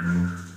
Mm-hmm.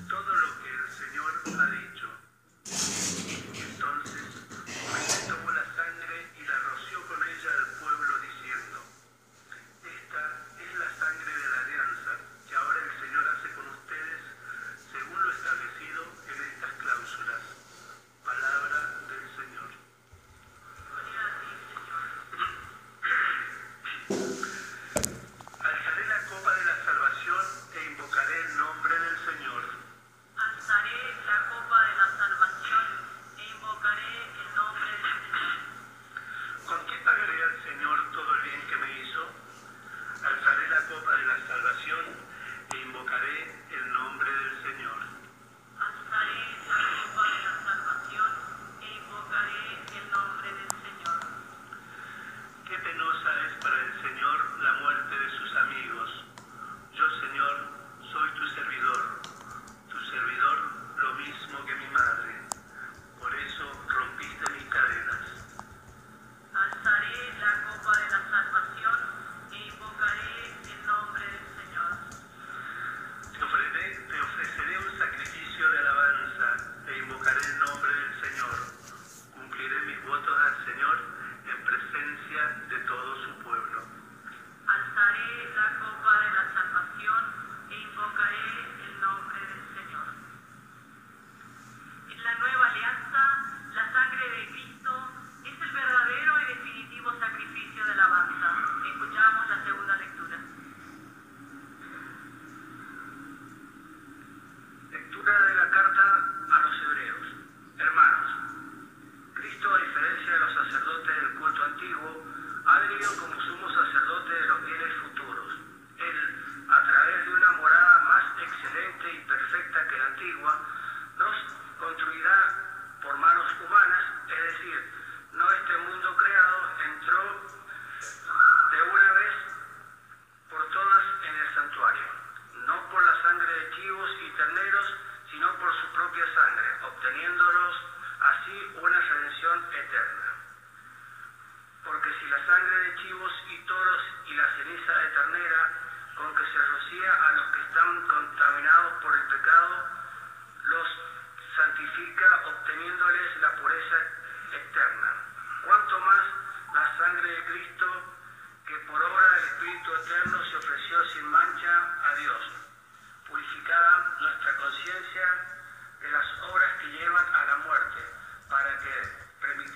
nos construirá por manos humanas, es decir,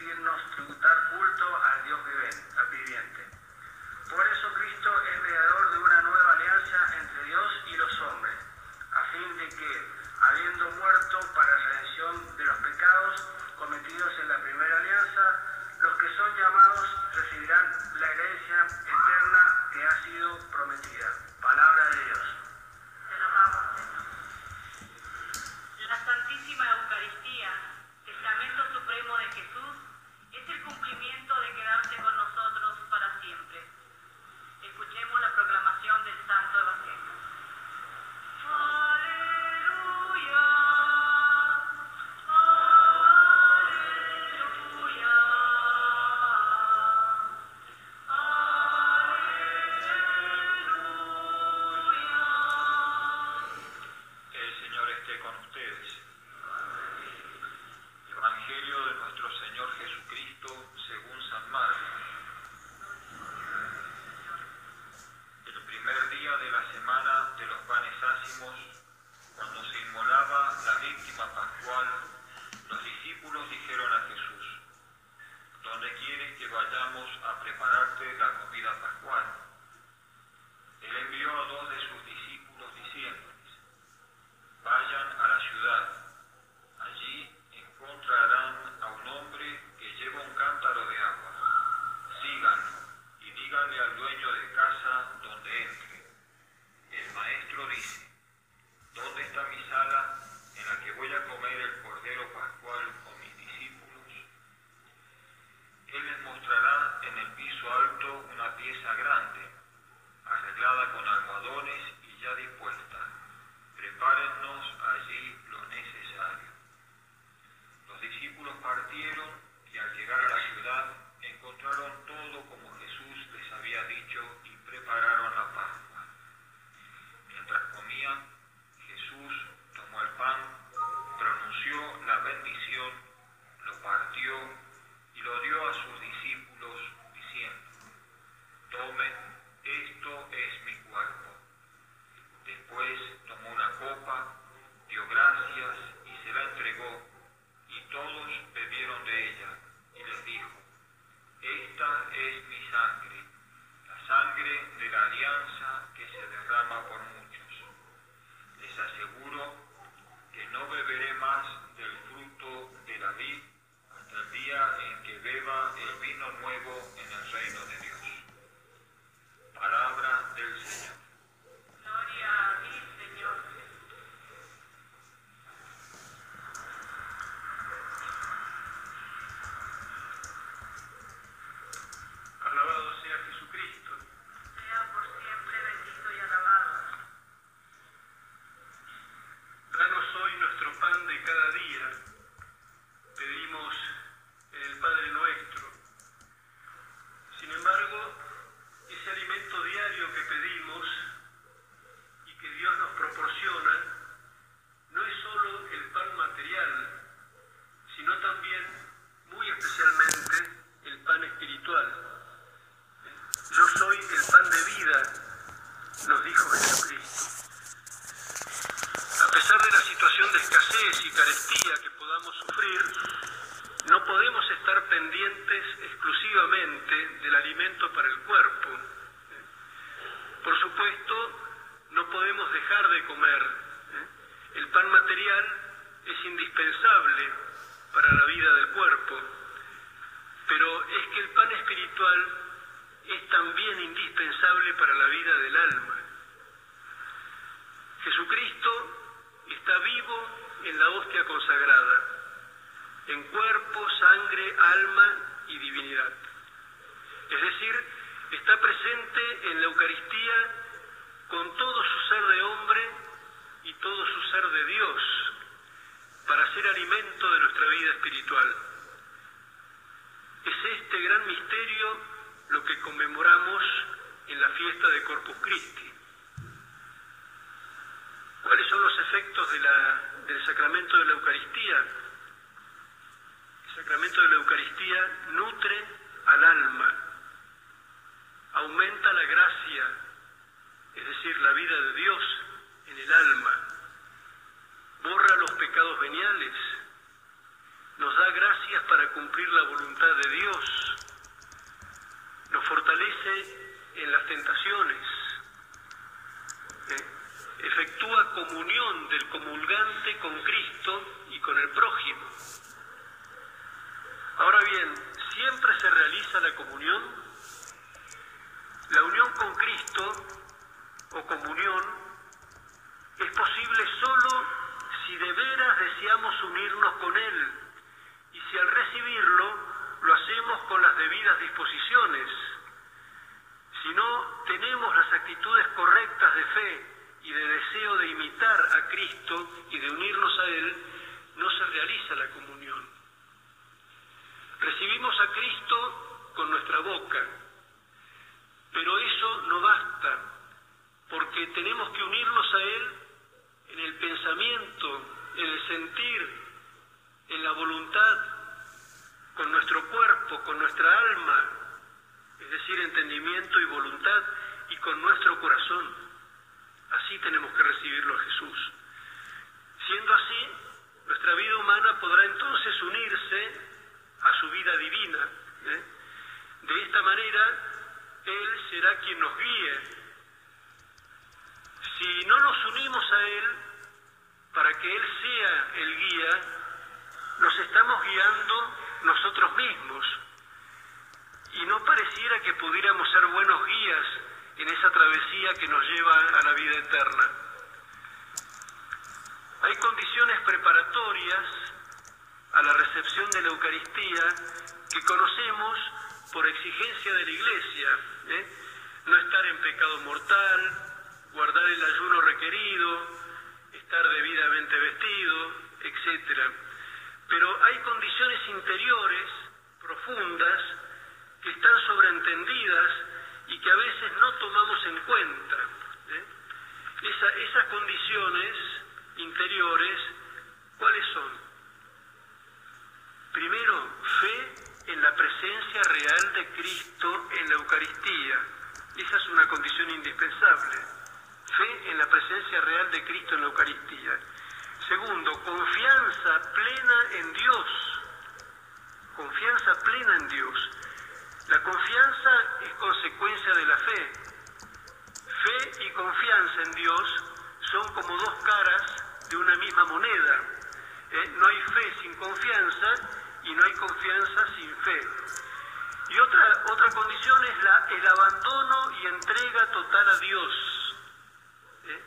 permitirnos tributar culto al Dios viviente. Por eso Cristo es mediador de una nueva alianza entre Dios y los hombres, a fin de que, habiendo muerto para la redención de los pecados cometidos en la primera alianza, los que son llamados recibirán la herencia escasez y carestía que podamos sufrir, no podemos estar pendientes exclusivamente del alimento para el cuerpo. Por supuesto, no podemos dejar de comer. ¿eh? El pan material es indispensable para la vida del cuerpo, pero es que el pan espiritual es también indispensable para la vida del alma. En la hostia consagrada, en cuerpo, sangre, alma y divinidad. Es decir, está presente en la Eucaristía con todo su ser de hombre y todo su ser de Dios, para ser alimento de nuestra vida espiritual. Es este gran misterio lo que conmemoramos en la fiesta de Corpus Christi. ¿Cuáles son los efectos de la- del sacramento de la Eucaristía? El sacramento de la Eucaristía nutre al alma, aumenta la gracia, es decir, la vida de Dios en el alma, borra los pecados veniales, nos da gracias para cumplir la voluntad de Dios, nos fortalece en las tentaciones, ¿eh? Efectúa comunión del comulgante con Cristo y con el prójimo. Ahora bien, ¿siempre se realiza la comunión? La unión con Cristo o comunión es posible solo si de veras deseamos unirnos con Él y si al recibirlo lo hacemos con las debidas disposiciones. Si no tenemos las actitudes correctas de fe y de deseo de imitar a Cristo y de unirnos a Él, no se realiza la comunión. Recibimos a Cristo con nuestra boca, pero eso no basta, porque tenemos que unirnos a Él en el pensamiento, en el sentir, en la voluntad, con nuestro cuerpo, con nuestra alma, es decir, entendimiento y voluntad, y con nuestro corazón. Así tenemos que recibirlo a Jesús. Siendo así, nuestra vida humana podrá entonces unirse a su vida divina. ¿eh? De esta manera, Él será quien nos guíe. Si no nos unimos a Él para que Él sea el guía, nos estamos guiando nosotros mismos. Y no pareciera que pudiéramos ser buenos guías en esa travesía que nos lleva a la vida eterna. Hay condiciones preparatorias a la recepción de la Eucaristía que conocemos por exigencia de la Iglesia. ¿eh? No estar en pecado mortal, guardar el ayuno requerido, estar debidamente vestido, etc. Pero hay condiciones interiores, profundas, que están sobreentendidas y que a veces no tomamos en cuenta. ¿eh? Esa- esas condiciones interiores, ¿cuáles son? Primero, fe en la presencia real de Cristo en la Eucaristía. Esa es una condición indispensable. Fe en la presencia real de Cristo en la Eucaristía. Segundo, confianza plena en Dios. Confianza plena en Dios. La confianza es consecuencia de la fe. Fe y confianza en Dios son como dos caras de una misma moneda. hay fe sin confianza y no hay confianza sin fe. Y otra, otra condición es la, el abandono y entrega total a Dios. ¿Eh?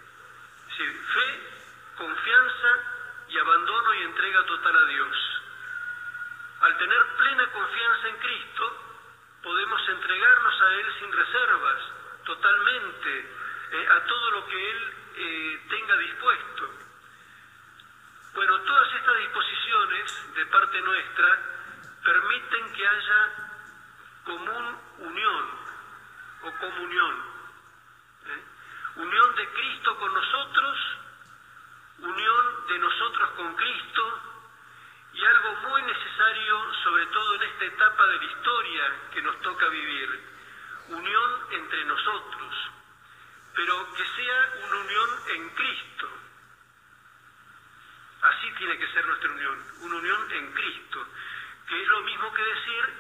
Sí, fe, confianza y abandono y entrega total a Dios. Al tener plena confianza en Cristo, podemos entregarnos a Él sin reservas, totalmente, eh, a todo que Él eh, tenga dispuesto. Bueno, todas estas disposiciones de parte nuestra permiten que haya común unión o comunión. ¿eh? Unión de Cristo con nosotros, unión de nosotros con Cristo y algo muy necesario, sobre todo en esta etapa de la historia que nos toca vivir, unión entre nosotros, pero que sea una unión en Cristo. Así tiene que ser nuestra unión, una unión en Cristo, que es lo mismo que decir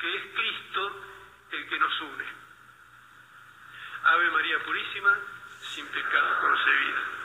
que es Cristo el que nos une. Ave María Purísima, sin pecado concebida.